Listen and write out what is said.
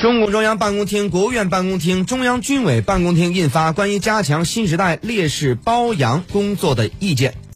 中共中央办公厅国务院办公厅中央军委办公厅印发关于加强新时代烈士褒扬工作的意见。